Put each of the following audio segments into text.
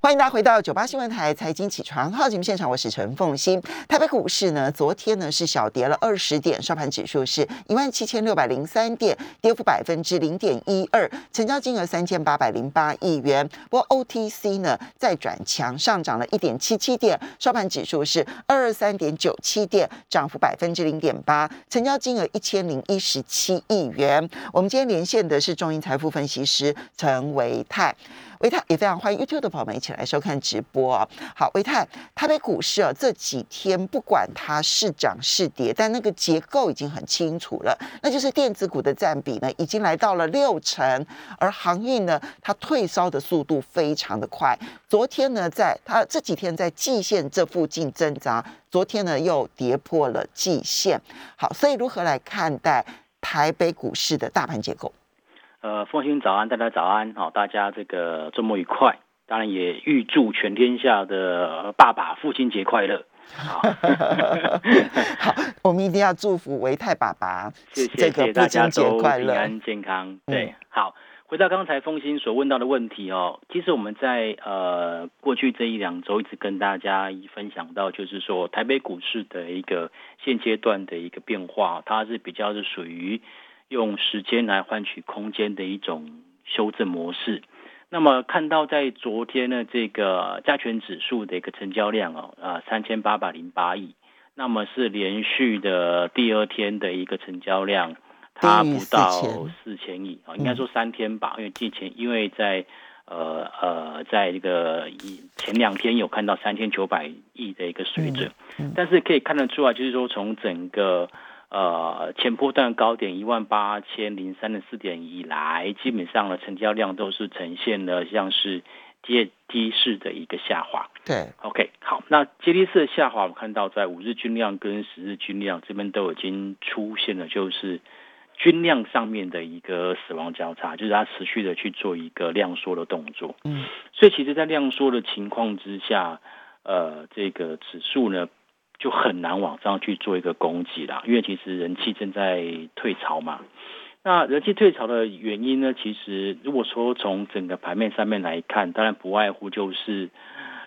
欢迎大家回到九八新闻台财经起床号节目现场，我是陈凤欣。台北股市呢，昨天呢是小跌了二十点，收盘指数是一万七千六百零三点，跌幅百分之零点一二，成交金额三千八百零八亿元。不过 OTC 呢再转强，上涨了一点七七点，收盘指数是二二三点九七点，涨幅百分之零点八，成交金额一千零一十七亿元。我们今天连线的是中银财富分析师陈维泰。维泰也非常欢迎 YouTube 的朋友们一起来收看直播啊！好，维泰，台北股市啊这几天不管它是涨是跌，但那个结构已经很清楚了，那就是电子股的占比呢已经来到了六成，而航运呢它退烧的速度非常的快。昨天呢在它这几天在季线这附近挣扎，昨天呢又跌破了季线。好，所以如何来看待台北股市的大盘结构？呃，凤新早安，大家早安，好，大家这个周末愉快，当然也预祝全天下的爸爸父亲节快乐。好，好，我们一定要祝福维泰爸爸，谢谢大家都平安健康。对，好，回到刚才奉新所问到的问题哦，其实我们在呃过去这一两周一直跟大家分享到，就是说台北股市的一个现阶段的一个变化，它是比较是属于。用时间来换取空间的一种修正模式。那么看到在昨天呢，这个加权指数的一个成交量哦，啊三千八百零八亿，那么是连续的第二天的一个成交量，它不到四千亿啊，应该说三天吧，因为之前因为在呃呃在这个前两天有看到三千九百亿的一个水准，但是可以看得出来，就是说从整个。呃，前波段高点一万八千零三十四点以来，基本上的成交量都是呈现了像是阶梯式的一个下滑。对，OK，好，那阶梯式的下滑，我们看到在五日均量跟十日均量这边都已经出现了，就是均量上面的一个死亡交叉，就是它持续的去做一个量缩的动作。嗯，所以其实，在量缩的情况之下，呃，这个指数呢。就很难往上去做一个攻击啦，因为其实人气正在退潮嘛。那人气退潮的原因呢，其实如果说从整个盘面上面来看，当然不外乎就是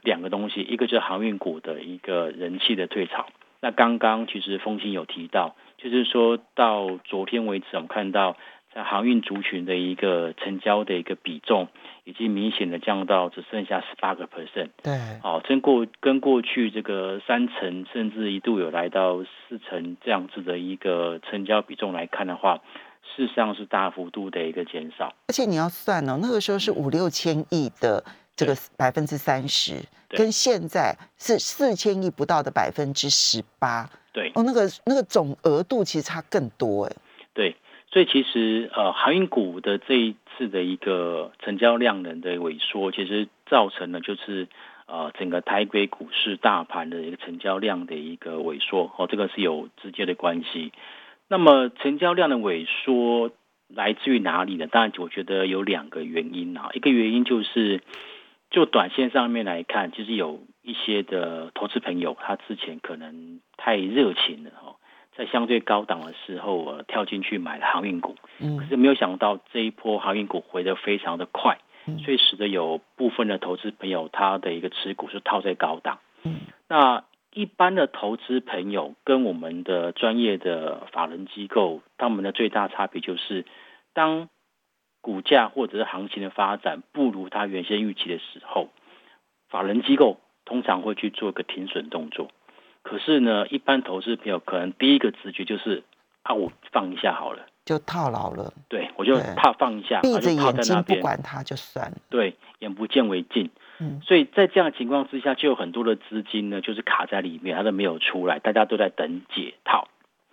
两个东西，一个就是航运股的一个人气的退潮。那刚刚其实风清有提到，就是说到昨天为止，我们看到。在航运族群的一个成交的一个比重，已经明显的降到只剩下十八个 percent。对，好，跟过跟过去这个三成，甚至一度有来到四成这样子的一个成交比重来看的话，事实上是大幅度的一个减少。而且你要算哦，那个时候是五六千亿的这个百分之三十，跟现在是四千亿不到的百分之十八。对，哦，那个那个总额度其实差更多哎。对。所以其实呃，航运股的这一次的一个成交量能的萎缩，其实造成了就是呃整个台北股市大盘的一个成交量的一个萎缩哦，这个是有直接的关系。那么成交量的萎缩来自于哪里呢？当然，我觉得有两个原因啊。一个原因就是就短线上面来看，其实有一些的投资朋友他之前可能太热情了哈。在相对高档的时候，我跳进去买了航运股，嗯，可是没有想到这一波航运股回得非常的快，嗯，所以使得有部分的投资朋友他的一个持股是套在高档，嗯，那一般的投资朋友跟我们的专业的法人机构，他们的最大差别就是，当股价或者是行情的发展不如他原先预期的时候，法人机构通常会去做一个停损动作。可是呢，一般投资朋友可能第一个直觉就是啊，我放一下好了，就套牢了。对，我就怕放一下，闭着眼睛不管它就算了。对，眼不见为净。嗯，所以在这样的情况之下，就有很多的资金呢，就是卡在里面，它都没有出来，大家都在等解套。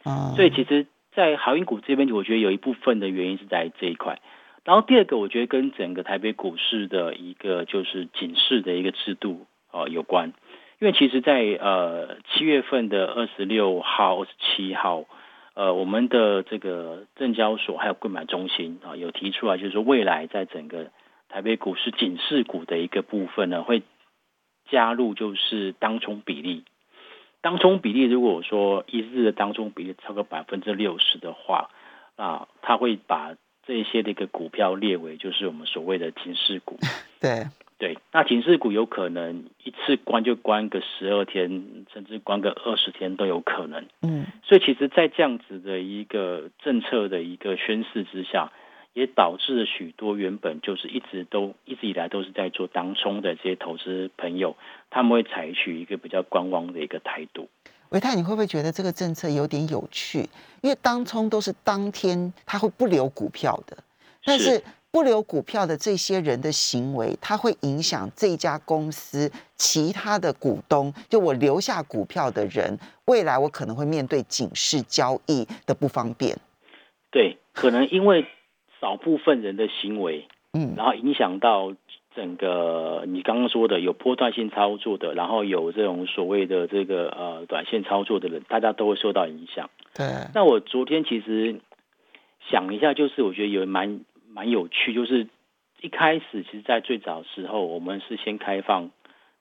嗯，所以其实，在航运股这边，我觉得有一部分的原因是在这一块。然后第二个，我觉得跟整个台北股市的一个就是警示的一个制度啊有关。因为其实，在呃七月份的二十六号、二十七号，呃，我们的这个证交所还有购买中心啊，有提出来，就是说未来在整个台北股市警示股的一个部分呢，会加入就是当冲比例。当冲比例如果说一日的当冲比例超过百分之六十的话，啊，他会把这些的一个股票列为就是我们所谓的警示股。对。对，那警示股有可能一次关就关个十二天，甚至关个二十天都有可能。嗯，所以其实，在这样子的一个政策的一个宣示之下，也导致了许多原本就是一直都一直以来都是在做当冲的这些投资朋友，他们会采取一个比较观望的一个态度。维泰，你会不会觉得这个政策有点有趣？因为当冲都是当天他会不留股票的，但是不留股票的这些人的行为，它会影响这家公司其他的股东。就我留下股票的人，未来我可能会面对警示交易的不方便。对，可能因为少部分人的行为，嗯，然后影响到。整个你刚刚说的有波段性操作的，然后有这种所谓的这个呃短线操作的人，大家都会受到影响。对。那我昨天其实想一下，就是我觉得有蛮蛮有趣，就是一开始其实，在最早时候，我们是先开放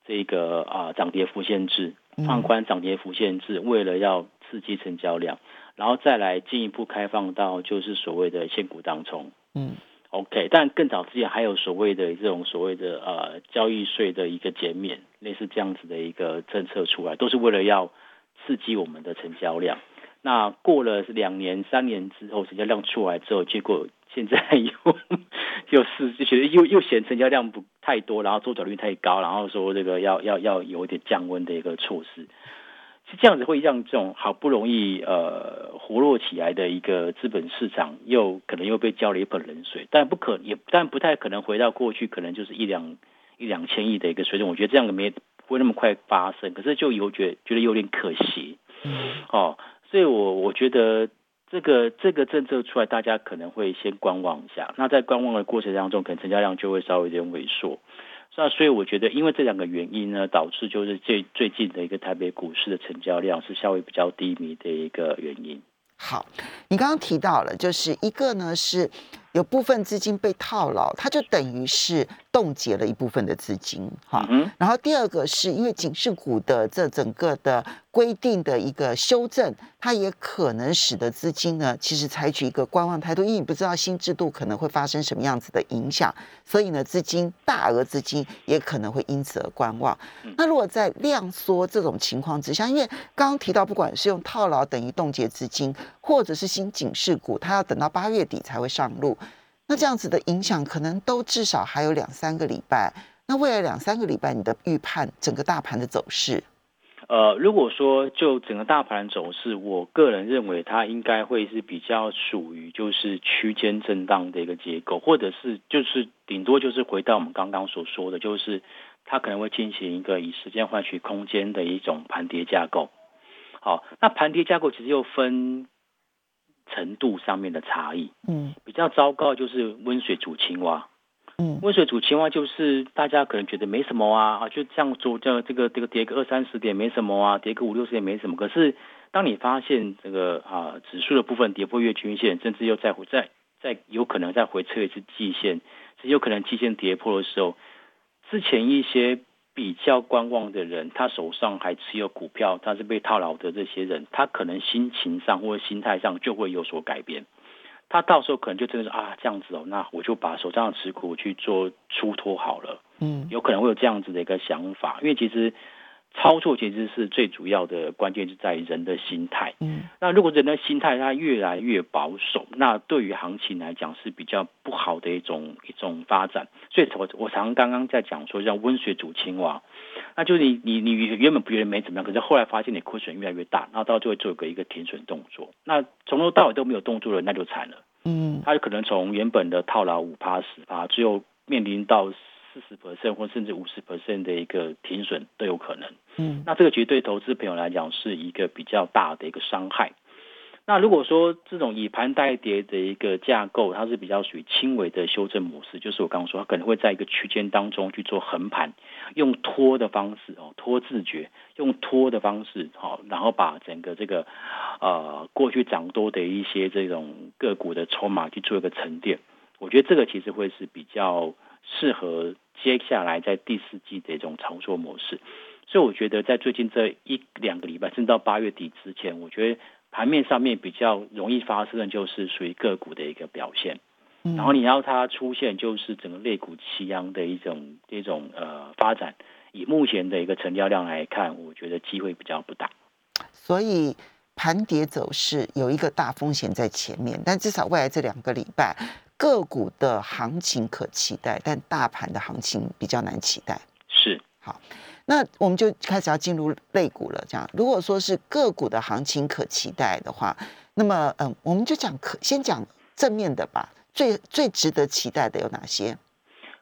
这个啊涨跌幅限制，放宽涨跌幅限制，为了要刺激成交量，然后再来进一步开放到就是所谓的限股当冲。嗯。OK，但更早之前还有所谓的这种所谓的呃交易税的一个减免，类似这样子的一个政策出来，都是为了要刺激我们的成交量。那过了两年、三年之后，成交量出来之后，结果现在又又是就觉得又又嫌成交量不太多，然后周转率太高，然后说这个要要要有一点降温的一个措施。是这样子会让这种好不容易呃活络起来的一个资本市场，又可能又被浇了一盆冷水，但不可也但不太可能回到过去，可能就是一两一两千亿的一个水准。我觉得这样的没不会那么快发生，可是就有觉觉得有点可惜，哦，所以我我觉得这个这个政策出来，大家可能会先观望一下。那在观望的过程当中，可能成交量就会稍微有点萎缩。那所以我觉得，因为这两个原因呢，导致就是最最近的一个台北股市的成交量是稍微比较低迷的一个原因。好，你刚刚提到了，就是一个呢是有部分资金被套牢，它就等于是冻结了一部分的资金，哈。然后第二个是因为警示股的这整个的。规定的一个修正，它也可能使得资金呢，其实采取一个观望态度，因为你不知道新制度可能会发生什么样子的影响，所以呢，资金大额资金也可能会因此而观望。那如果在量缩这种情况之下，因为刚刚提到，不管是用套牢等于冻结资金，或者是新警示股，它要等到八月底才会上路，那这样子的影响可能都至少还有两三个礼拜。那未来两三个礼拜，你的预判整个大盘的走势？呃，如果说就整个大盘走势，我个人认为它应该会是比较属于就是区间震荡的一个结构，或者是就是顶多就是回到我们刚刚所说的，就是它可能会进行一个以时间换取空间的一种盘跌架构。好，那盘跌架构其实又分程度上面的差异，嗯，比较糟糕就是温水煮青蛙。嗯，温水煮青蛙就是大家可能觉得没什么啊啊，就这样做，这这个这个跌个二三十点没什么啊，跌个五六十点没什么。可是当你发现这个啊指数的部分跌破月均线，甚至又再回再再有可能再回测一次季线，是有可能季线跌破的时候，之前一些比较观望的人，他手上还持有股票，他是被套牢的这些人，他可能心情上或者心态上就会有所改变。他到时候可能就真的是啊这样子哦，那我就把手上的持股去做出脱好了，嗯，有可能会有这样子的一个想法，因为其实操作其实是最主要的关键是在人的心态，嗯，那如果人的心态他越来越保守，那对于行情来讲是比较不好的一种一种发展，所以我我常刚刚在讲说像温水煮青蛙。那就是你你你原本不觉得没怎么样，可是后来发现你亏损越来越大，然后到最后做个一个停损动作。那从头到尾都没有动作的，那就惨了。嗯，他可能从原本的套牢五趴十趴，最后面临到四十 percent 或甚至五十 percent 的一个停损都有可能。嗯，那这个其实对投资朋友来讲是一个比较大的一个伤害。那如果说这种以盘代跌的一个架构，它是比较属于轻微的修正模式，就是我刚刚说，它可能会在一个区间当中去做横盘，用拖的方式哦，拖自觉，用拖的方式好，然后把整个这个呃过去涨多的一些这种个股的筹码去做一个沉淀，我觉得这个其实会是比较适合接下来在第四季的一种操作模式。所以我觉得在最近这一两个礼拜，甚至到八月底之前，我觉得。盘面上面比较容易发生的就是属于个股的一个表现，然后你要它出现就是整个肋骨齐扬的一种一种呃发展，以目前的一个成交量来看，我觉得机会比较不大。所以盘跌走势有一个大风险在前面，但至少未来这两个礼拜个股的行情可期待，但大盘的行情比较难期待。那我们就开始要进入类股了。这样，如果说是个股的行情可期待的话，那么嗯，我们就讲可先讲正面的吧。最最值得期待的有哪些？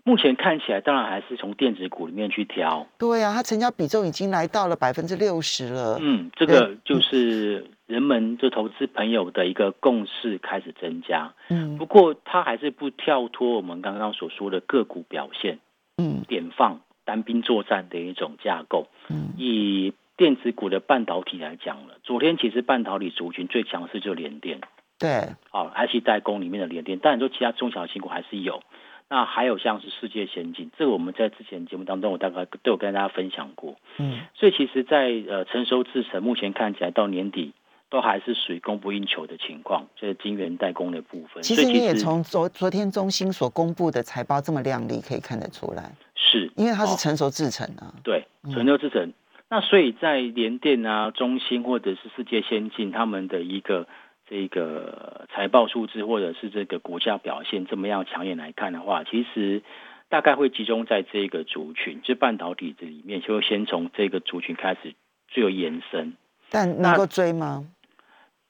目前看起来，当然还是从电子股里面去挑。对啊，它成交比重已经来到了百分之六十了。嗯，这个就是人们就投资朋友的一个共识开始增加。嗯，不过它还是不跳脱我们刚刚所说的个股表现。嗯，点放单兵作战的一种架构。嗯，以电子股的半导体来讲了，昨天其实半导体族群最强势就是联电。对，好，IC 代工里面的联电，当然说其他中小型股还是有。那还有像是世界先进，这个我们在之前节目当中，我大概都有跟大家分享过。嗯，所以其实，在呃成熟制程，目前看起来到年底都还是属于供不应求的情况，就是晶圆代工的部分。其实你也从昨昨天中心所公布的财报这么亮丽，可以看得出来，是因为它是成熟制程啊。对，成熟制程。那所以在联电啊、中芯或者是世界先进他们的一个。这个财报数字或者是这个股价表现这么样抢眼来看的话，其实大概会集中在这个族群，就半导体这里面，就先从这个族群开始最有延伸。但能够追吗？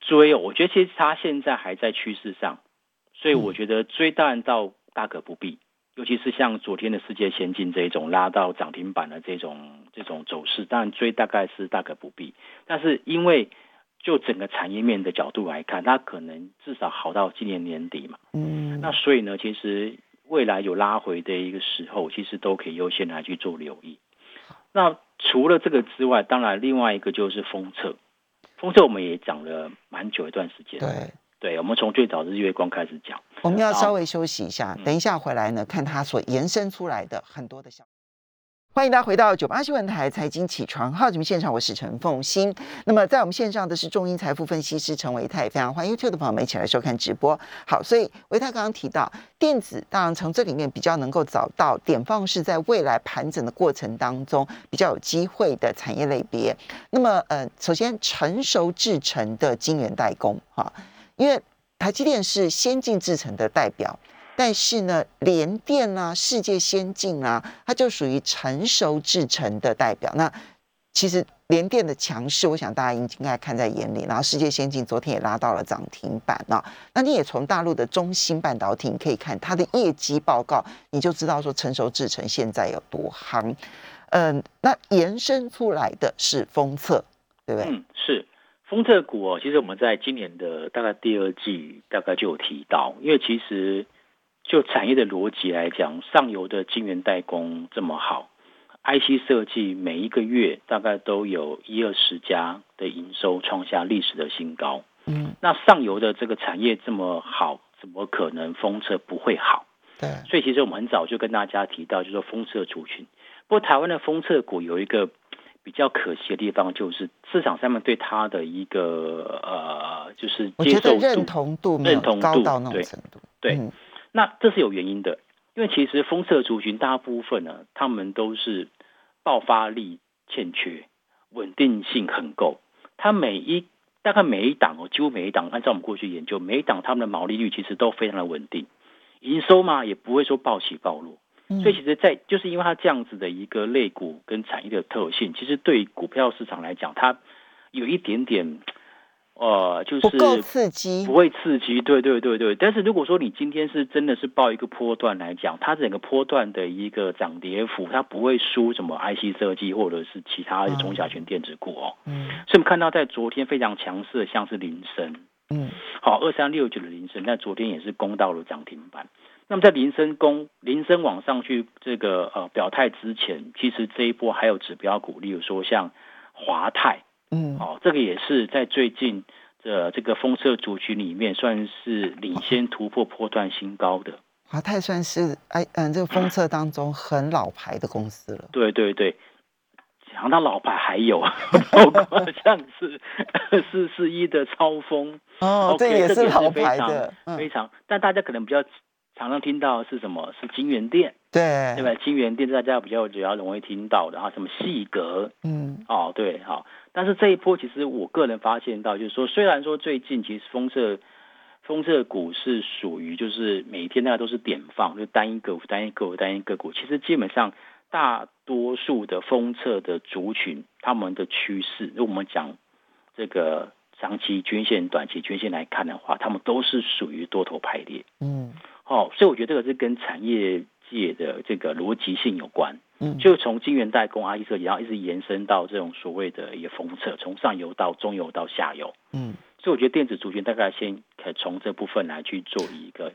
追哦，我觉得其实它现在还在趋势上，所以我觉得追当然到大可不必，尤其是像昨天的世界先进这一种拉到涨停板的这种这种走势，当然追大概是大可不必。但是因为就整个产业面的角度来看，它可能至少好到今年年底嘛。嗯，那所以呢，其实未来有拉回的一个时候，其实都可以优先来去做留意。那除了这个之外，当然另外一个就是封测，封测我们也讲了蛮久一段时间。对，对，我们从最早日月光开始讲。我们要稍微休息一下，等一下回来呢，看它所延伸出来的很多的小。欢迎大家回到九八新闻台财经起床号节目现场，我是陈凤欣。那么在我们线上的是中英财富分析师陈维泰，非常欢迎 YouTube 的朋友们一起来收看直播。好，所以维泰刚刚提到电子，当然从这里面比较能够找到点放是在未来盘整的过程当中比较有机会的产业类别。那么呃，首先成熟制成的晶圆代工哈，因为台积电是先进制成的代表。但是呢，联电啊、世界先进啊，它就属于成熟制成的代表。那其实联电的强势，我想大家应应该看在眼里。然后世界先进昨天也拉到了涨停板啊。那你也从大陆的中芯半导体，你可以看它的业绩报告，你就知道说成熟制成现在有多夯。嗯，那延伸出来的是封测，对不对？嗯，是封测股哦。其实我们在今年的大概第二季大概就有提到，因为其实。就产业的逻辑来讲，上游的晶圆代工这么好，IC 设计每一个月大概都有一二十家的营收创下历史的新高。嗯，那上游的这个产业这么好，怎么可能封测不会好？对，所以其实我们很早就跟大家提到，就是说封测族群。不过台湾的封测股有一个比较可惜的地方，就是市场上面对它的一个呃，就是接受认同度认同高到那种程度，对。那这是有原因的，因为其实风色族群大部分呢，他们都是爆发力欠缺，稳定性很够。它每一大概每一档哦，几乎每一档，按照我们过去研究，每一档他们的毛利率其实都非常的稳定，营收嘛也不会说暴起暴落。所以其实，在就是因为它这样子的一个类股跟产业的特性，其实对股票市场来讲，它有一点点。呃，就是不够刺激，不会刺激，对对对对。但是如果说你今天是真的是报一个波段来讲，它整个波段的一个涨跌幅，它不会输什么 IC 设计或者是其他的中小型电子股哦。嗯。所以我们看到在昨天非常强势的，像是林森，嗯，好，二三六九的林森，在昨天也是攻到了涨停板。那么在林森攻林森往上去这个呃表态之前，其实这一波还有指标股，例如说像华泰。嗯，哦，这个也是在最近的这个封测族群里面，算是领先突破破断新高的。华泰算是哎嗯，这个封测当中很老牌的公司了。对对对，讲到老牌还有，包括 像是四四一的超风哦，这也是老牌的，非常。但大家可能比较常常听到是什么？是金源店，对对吧？金源店大家比较比较容易听到的，然后什么细格，嗯哦，对，好。但是这一波其实我个人发现到，就是说，虽然说最近其实封测封测股是属于就是每天大家都是点放，就单一个股、单一个股、单一个股，其实基本上大多数的封测的族群，他们的趋势，如果我们讲这个长期均线、短期均线来看的话，他们都是属于多头排列。嗯哦，所以我觉得这个是跟产业界的这个逻辑性有关。嗯，就从晶圆代工、IC 设计，然后一直延伸到这种所谓的一个封测，从上游到中游到下游。嗯。所以我觉得电子族群大概先可以从这部分来去做一个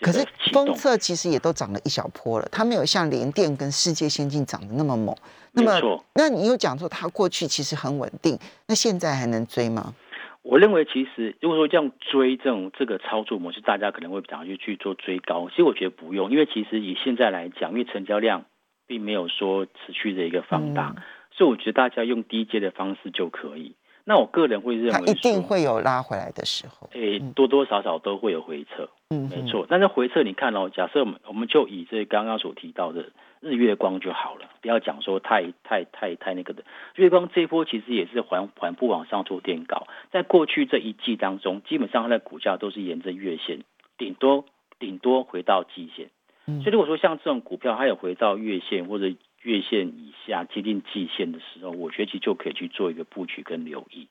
可是。封测其实也都涨了一小波了，它没有像联电跟世界先进涨得那么猛。那么那你又讲说它过去其实很稳定，那现在还能追吗？我认为其实如果说这样追这种这个操作模式，大家可能会想去去做追高。其实我觉得不用，因为其实以现在来讲，因为成交量并没有说持续的一个放大，嗯所以我觉得大家用低阶的方式就可以。那我个人会认为一定会有拉回来的时候。诶、多多少少都会有回撤，嗯，没错。但是回撤你看哦，假设我们我们就以这刚刚所提到的日月光就好了，不要讲说太太太太那个的。日月光这一波其实也是缓缓步往上做垫高，在过去这一季当中，基本上它的股价都是沿着月线，顶多顶多回到季线。嗯所以如果说像这种股票，它有回到月线或者月线以下接近季线的时候，我觉得其实就可以去做一个布局跟留意。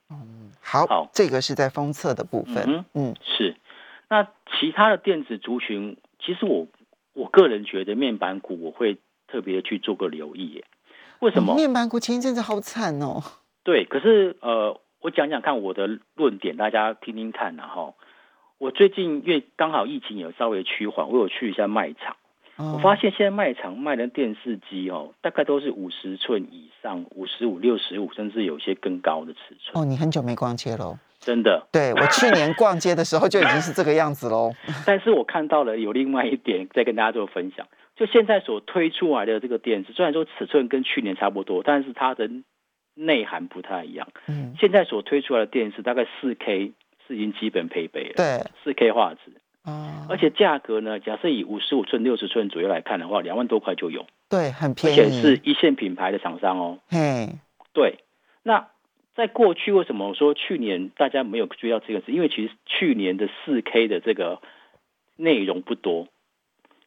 好，好这个是在封测的部分。嗯嗯是，那其他的电子族群，其实我我个人觉得面板股我会特别去做个留意耶。为什么？面板股前一阵子好惨哦。对，可是呃，我讲讲看我的论点，大家听听看然后我最近因为刚好疫情有稍微趋缓，我有去一下卖场，我我发现现在卖场卖的电视机哦，大概都是五十寸以上，五十五、六十五，甚至有些更高的尺寸，哦，你很久没逛街喽？真的。对我去年逛街的时候就已经是这个样子喽。但是我看到了有另外一点，再跟大家做分享。就现在所推出来的这个电视，虽然说尺寸跟去年差不多，但是它的内涵不太一样。嗯，现在所推出来的电视大概四 K 是已经基本配备了，对，四 K 画质，哦，而且价格呢，假设以五十五寸、六十寸左右来看的话，两万多块就有，对，很便宜，而且是一线品牌的厂商哦。嘿，对，那在过去为什么我说去年大家没有注意到这个事？因为其实去年的四 K 的这个内容不多，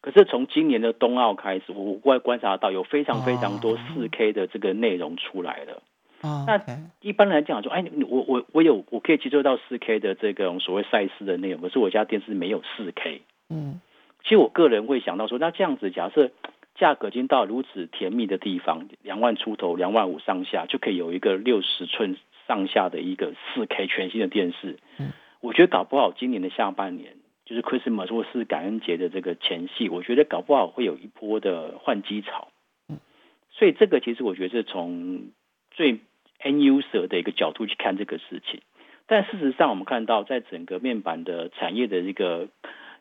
可是从今年的冬奥开始，我我观察到有非常非常多哦四 K 的这个内容出来了。哦那一般来讲说，哎，我我我有我可以接受到四 K 的这个所谓赛事的内容，可是我家电视没有四 K。嗯其实我个人会想到说，那这样子假设价格已经到如此甜蜜的地方，两万出头、两万五上下，就可以有一个六十寸上下的一个四 K 全新的电视。嗯我觉得搞不好今年的下半年，就是 Christmas 或是感恩节的这个前夕，我觉得搞不好会有一波的换机潮。嗯所以这个其实我觉得是从最 end user 的一个角度去看这个事情。但事实上，我们看到在整个面板的产业的一个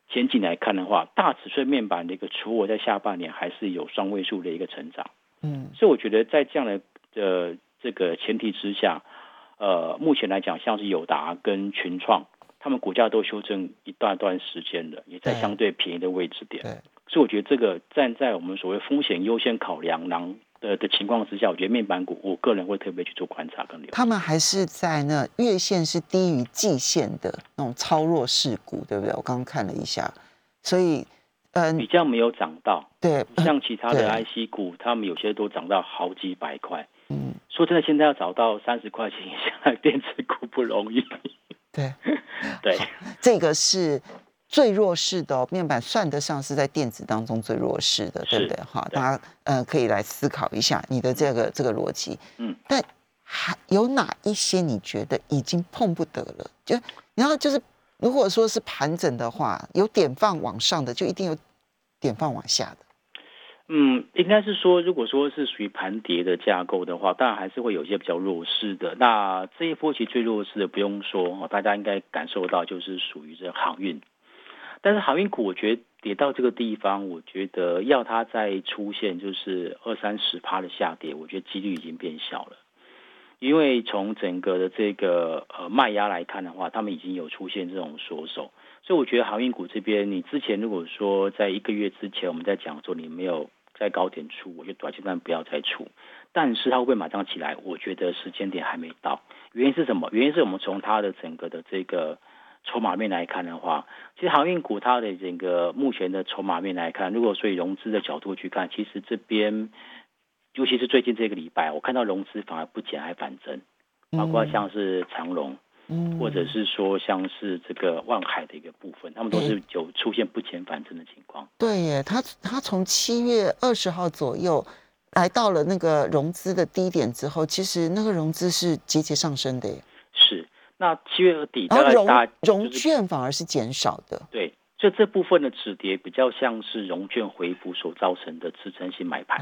前景来看的话，大尺寸面板的一个出货在下半年还是有双位数的一个成长。嗯所以我觉得在这样的呃这个前提之下，呃，目前来讲，像是友达跟群创，他们股价都修正一段段时间了，也在相对便宜的位置点。对，所以我觉得这个站在我们所谓风险优先考量囊的的情况之下，我觉得面板股，我个人会特别去做观察跟留意。他们还是在那月线是低于季线的那种超弱势股，对不对？我刚刚看了一下，所以嗯、比较没有涨到，对，呃像其他的 IC 股，他们有些都涨到好几百块。嗯说真的，现在要找到三十块钱以下的电子股不容易。对，对，这个是最弱势的、哦、面板，算得上是在电子当中最弱势的，对不是对？哈，大家呃可以来思考一下你的这个这个逻辑。嗯，但还有哪一些你觉得已经碰不得了？就然后就是，如果说是盘整的话，有点放往上的，就一定有点放往下的。嗯，应该是说，如果说是属于盘跌的架构的话，当然还是会有一些比较弱势的。那这一波其实最弱势的不用说，哦大家应该感受到就是属于这航运。但是航运股，我觉得跌到这个地方，我觉得要它再出现就是二三十趴的下跌，我觉得几率已经变小了。因为从整个的这个呃卖压来看的话，他们已经有出现这种缩手，所以我觉得航运股这边，你之前如果说在一个月之前我们在讲说你没有在高点出，我觉得短期段不要再出，但是它会不会马上起来？我觉得时间点还没到。原因是什么？原因是我们从它的整个的这个筹码面来看的话，其实航运股它的整个目前的筹码面来看，如果说以融资的角度去看，其实这边。尤其是最近这个礼拜，我看到融资反而不减还反增，包括像是长隆，嗯，或者是说像是这个望海的一个部分，他们都是有出现不减反增的情况。对耶，他他从七月二十号左右来到了那个融资的低点之后，其实那个融资是节节上升的耶。是，那七月底然后融融券反而是减少的。对。就这部分的止跌比较像是融券回补所造成的支撑性买盘，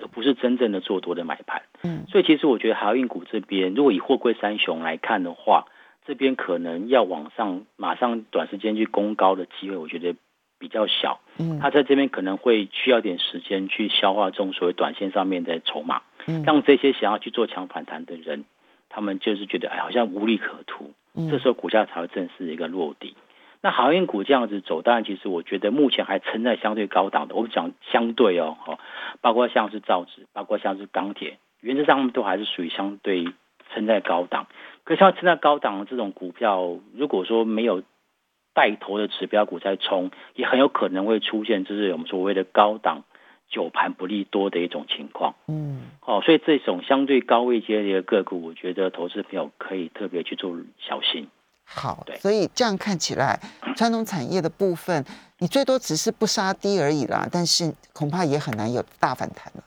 而不是真正的做多的买盘。嗯，所以其实我觉得航运股这边，如果以货柜三雄来看的话，这边可能要往上马上短时间去攻高的机会，我觉得比较小。嗯，它在这边可能会需要点时间去消化这种所谓短线上面的筹码，嗯让这些想要去做强反弹的人，他们就是觉得哎好像无利可图，这时候股价才会正式一个落地。那航运股这样子走，当然其实我觉得目前还撑在相对高档的。我们讲相对哦，哈，包括像是造纸，包括像是钢铁，原则上都还是属于相对撑在高档。可像现在高档的这种股票，如果说没有带头的指标股在冲，也很有可能会出现就是我们所谓的高档久盘不利多的一种情况。嗯，哦，所以这种相对高位阶的一个个股，我觉得投资朋友可以特别去做小心。好，所以这样看起来，传统产业的部分，你最多只是不杀低而已啦，但是恐怕也很难有大反弹了。